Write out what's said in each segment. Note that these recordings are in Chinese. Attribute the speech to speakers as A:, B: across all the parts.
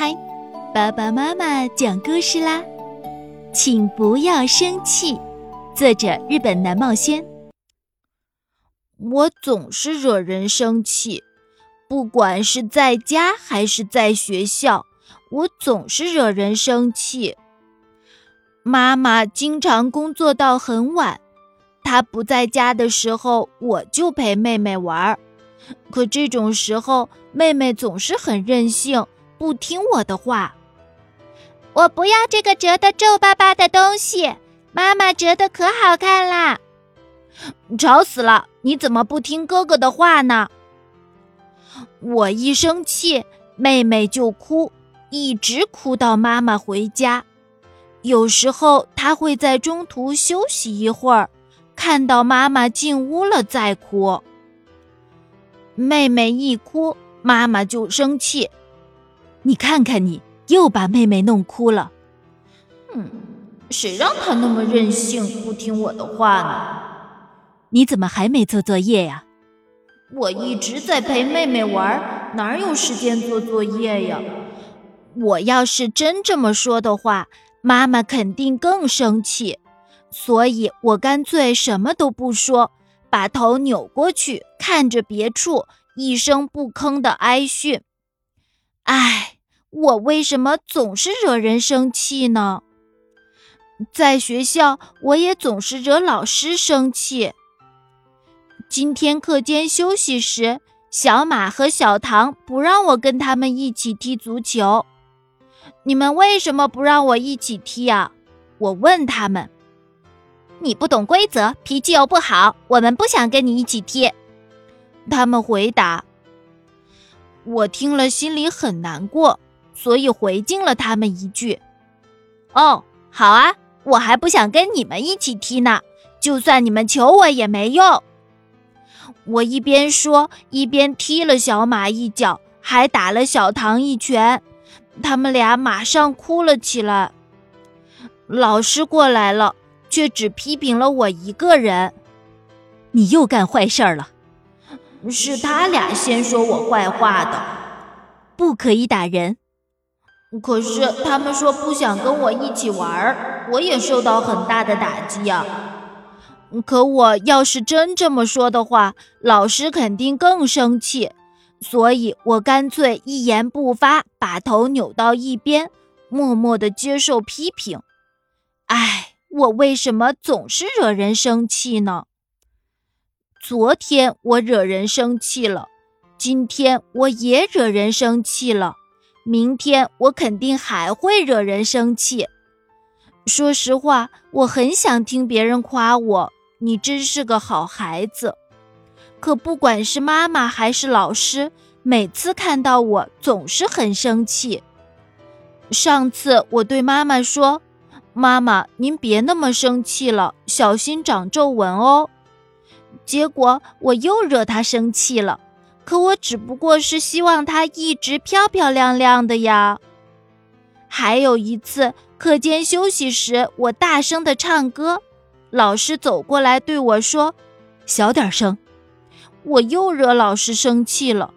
A: 嗨，爸爸妈妈讲故事啦！请不要生气。作者：日本南茂轩。
B: 我总是惹人生气，不管是在家还是在学校，我总是惹人生气。妈妈经常工作到很晚，她不在家的时候，我就陪妹妹玩儿。可这种时候，妹妹总是很任性。不听我的话，
C: 我不要这个折得皱巴巴的东西。妈妈折的可好看啦！
B: 吵死了！你怎么不听哥哥的话呢？我一生气，妹妹就哭，一直哭到妈妈回家。有时候她会在中途休息一会儿，看到妈妈进屋了再哭。妹妹一哭，妈妈就生气。
A: 你看看，你又把妹妹弄哭了。
B: 嗯，谁让她那么任性，不听我的话呢？
A: 你怎么还没做作业呀？
B: 我一直在陪妹妹玩，哪有时间做作业呀？我要是真这么说的话，妈妈肯定更生气。所以我干脆什么都不说，把头扭过去，看着别处，一声不吭的挨训。唉。我为什么总是惹人生气呢？在学校，我也总是惹老师生气。今天课间休息时，小马和小唐不让我跟他们一起踢足球。你们为什么不让我一起踢啊？我问他们。
C: 你不懂规则，脾气又不好，我们不想跟你一起踢。
B: 他们回答。我听了心里很难过。所以回敬了他们一句：“哦，好啊，我还不想跟你们一起踢呢。就算你们求我也没用。”我一边说，一边踢了小马一脚，还打了小唐一拳。他们俩马上哭了起来。老师过来了，却只批评了我一个人：“
A: 你又干坏事了。”
B: 是他俩先说我坏话的，
A: 不可以打人。
B: 可是他们说不想跟我一起玩儿，我也受到很大的打击呀。可我要是真这么说的话，老师肯定更生气，所以我干脆一言不发，把头扭到一边，默默地接受批评。唉，我为什么总是惹人生气呢？昨天我惹人生气了，今天我也惹人生气了。明天我肯定还会惹人生气。说实话，我很想听别人夸我，你真是个好孩子。可不管是妈妈还是老师，每次看到我总是很生气。上次我对妈妈说：“妈妈，您别那么生气了，小心长皱纹哦。”结果我又惹她生气了。可我只不过是希望她一直漂漂亮亮的呀。还有一次课间休息时，我大声的唱歌，老师走过来对我说：“
A: 小点声。”
B: 我又惹老师生气了。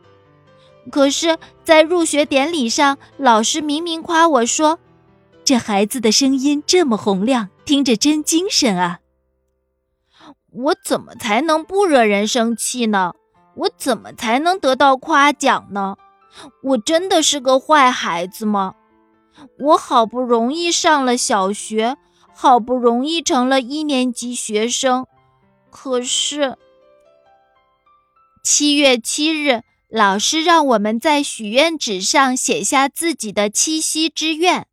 B: 可是，在入学典礼上，老师明明夸我说：“
A: 这孩子的声音这么洪亮，听着真精神啊。”
B: 我怎么才能不惹人生气呢？我怎么才能得到夸奖呢？我真的是个坏孩子吗？我好不容易上了小学，好不容易成了一年级学生，可是七月七日，老师让我们在许愿纸上写下自己的七夕之愿。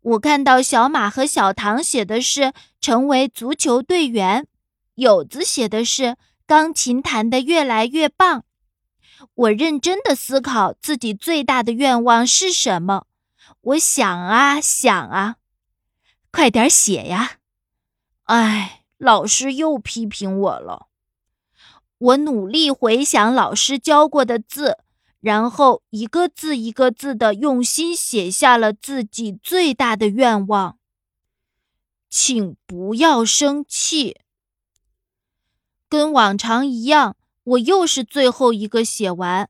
B: 我看到小马和小唐写的是成为足球队员，友子写的是。钢琴弹得越来越棒，我认真的思考自己最大的愿望是什么。我想啊想啊，
A: 快点写呀！
B: 唉，老师又批评我了。我努力回想老师教过的字，然后一个字一个字的用心写下了自己最大的愿望。请不要生气。跟往常一样，我又是最后一个写完。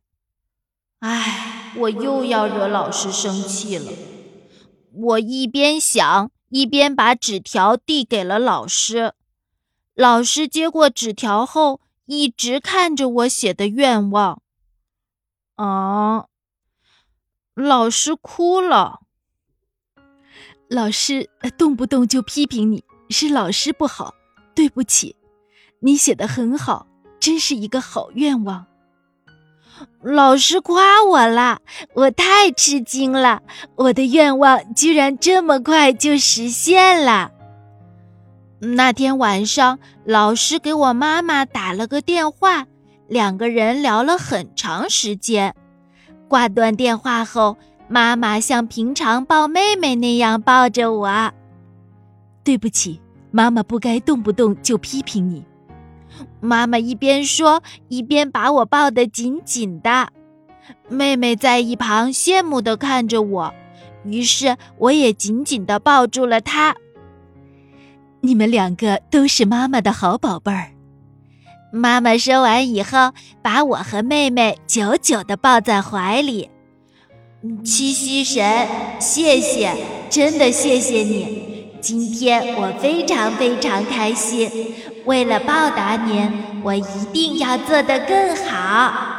B: 唉。我又要惹老师生气了。我一边想，一边把纸条递给了老师。老师接过纸条后，一直看着我写的愿望。啊！老师哭了。
A: 老师动不动就批评你，是老师不好，对不起。你写的很好，真是一个好愿望。
B: 老师夸我了，我太吃惊了。我的愿望居然这么快就实现了。那天晚上，老师给我妈妈打了个电话，两个人聊了很长时间。挂断电话后，妈妈像平常抱妹妹那样抱着我。
A: 对不起，妈妈不该动不动就批评你。
B: 妈妈一边说，一边把我抱得紧紧的。妹妹在一旁羡慕地看着我，于是我也紧紧地抱住了她。
A: 你们两个都是妈妈的好宝贝儿。
B: 妈妈说完以后，把我和妹妹久久地抱在怀里。七夕神，谢谢，真的谢谢你。今天我非常非常开心，为了报答您，我一定要做得更好。